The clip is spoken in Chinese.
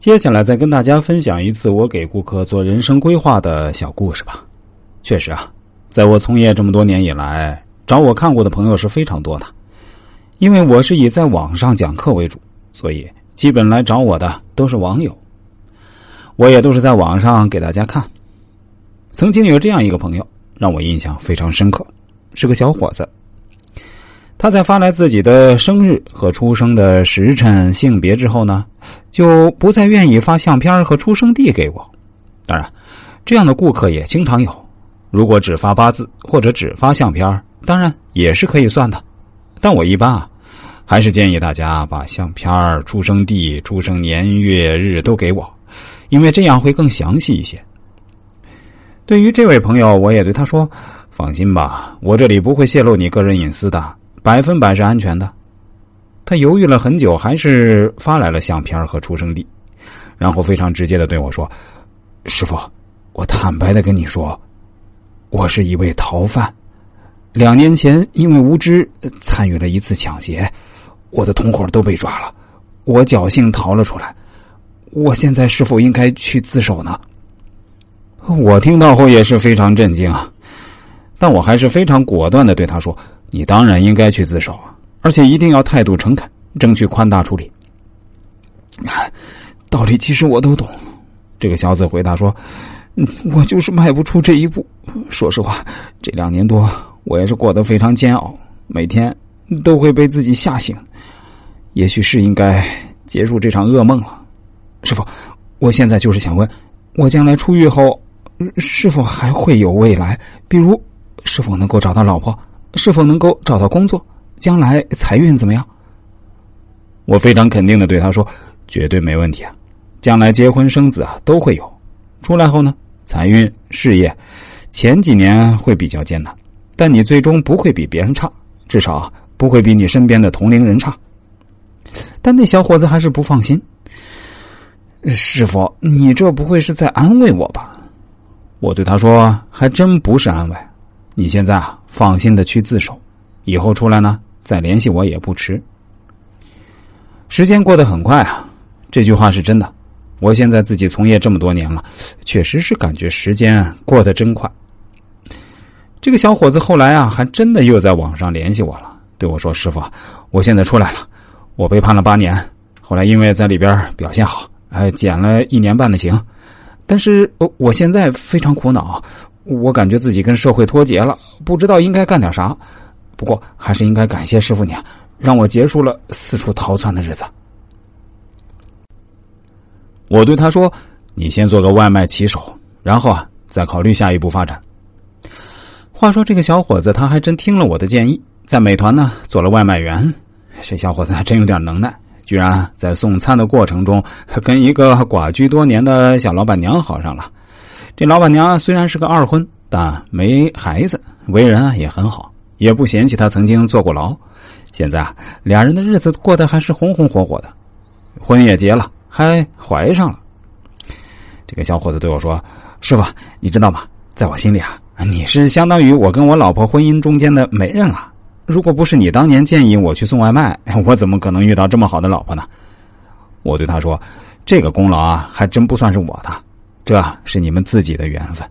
接下来再跟大家分享一次我给顾客做人生规划的小故事吧。确实啊，在我从业这么多年以来，找我看过的朋友是非常多的。因为我是以在网上讲课为主，所以基本来找我的都是网友。我也都是在网上给大家看。曾经有这样一个朋友，让我印象非常深刻，是个小伙子。他在发来自己的生日和出生的时辰、性别之后呢，就不再愿意发相片和出生地给我。当然，这样的顾客也经常有。如果只发八字或者只发相片，当然也是可以算的。但我一般啊，还是建议大家把相片、出生地、出生年月日都给我，因为这样会更详细一些。对于这位朋友，我也对他说：“放心吧，我这里不会泄露你个人隐私的。”百分百是安全的。他犹豫了很久，还是发来了相片和出生地，然后非常直接的对我说：“师傅，我坦白的跟你说，我是一位逃犯。两年前因为无知参与了一次抢劫，我的同伙都被抓了，我侥幸逃了出来。我现在是否应该去自首呢？”我听到后也是非常震惊啊，但我还是非常果断的对他说。你当然应该去自首啊，而且一定要态度诚恳，争取宽大处理。道理其实我都懂。这个小子回答说：“我就是迈不出这一步。说实话，这两年多我也是过得非常煎熬，每天都会被自己吓醒。也许是应该结束这场噩梦了。师傅，我现在就是想问，我将来出狱后是否还会有未来？比如，是否能够找到老婆？”是否能够找到工作？将来财运怎么样？我非常肯定的对他说：“绝对没问题啊！将来结婚生子啊都会有。出来后呢，财运、事业，前几年会比较艰难，但你最终不会比别人差，至少不会比你身边的同龄人差。”但那小伙子还是不放心。师傅，你这不会是在安慰我吧？我对他说：“还真不是安慰。”你现在啊，放心的去自首，以后出来呢再联系我也不迟。时间过得很快啊，这句话是真的。我现在自己从业这么多年了，确实是感觉时间过得真快。这个小伙子后来啊，还真的又在网上联系我了，对我说：“师傅，我现在出来了，我被判了八年，后来因为在里边表现好，哎，减了一年半的刑，但是我我现在非常苦恼。”我感觉自己跟社会脱节了，不知道应该干点啥。不过还是应该感谢师傅你，让我结束了四处逃窜的日子。我对他说：“你先做个外卖骑手，然后啊，再考虑下一步发展。”话说这个小伙子他还真听了我的建议，在美团呢做了外卖员。这小伙子还真有点能耐，居然在送餐的过程中跟一个寡居多年的小老板娘好上了。这老板娘虽然是个二婚，但没孩子，为人啊也很好，也不嫌弃他曾经坐过牢。现在啊，俩人的日子过得还是红红火火的，婚也结了，还怀上了。这个小伙子对我说：“师傅，你知道吗？在我心里啊，你是相当于我跟我老婆婚姻中间的媒人了。如果不是你当年建议我去送外卖，我怎么可能遇到这么好的老婆呢？”我对他说：“这个功劳啊，还真不算是我的。”这是你们自己的缘分。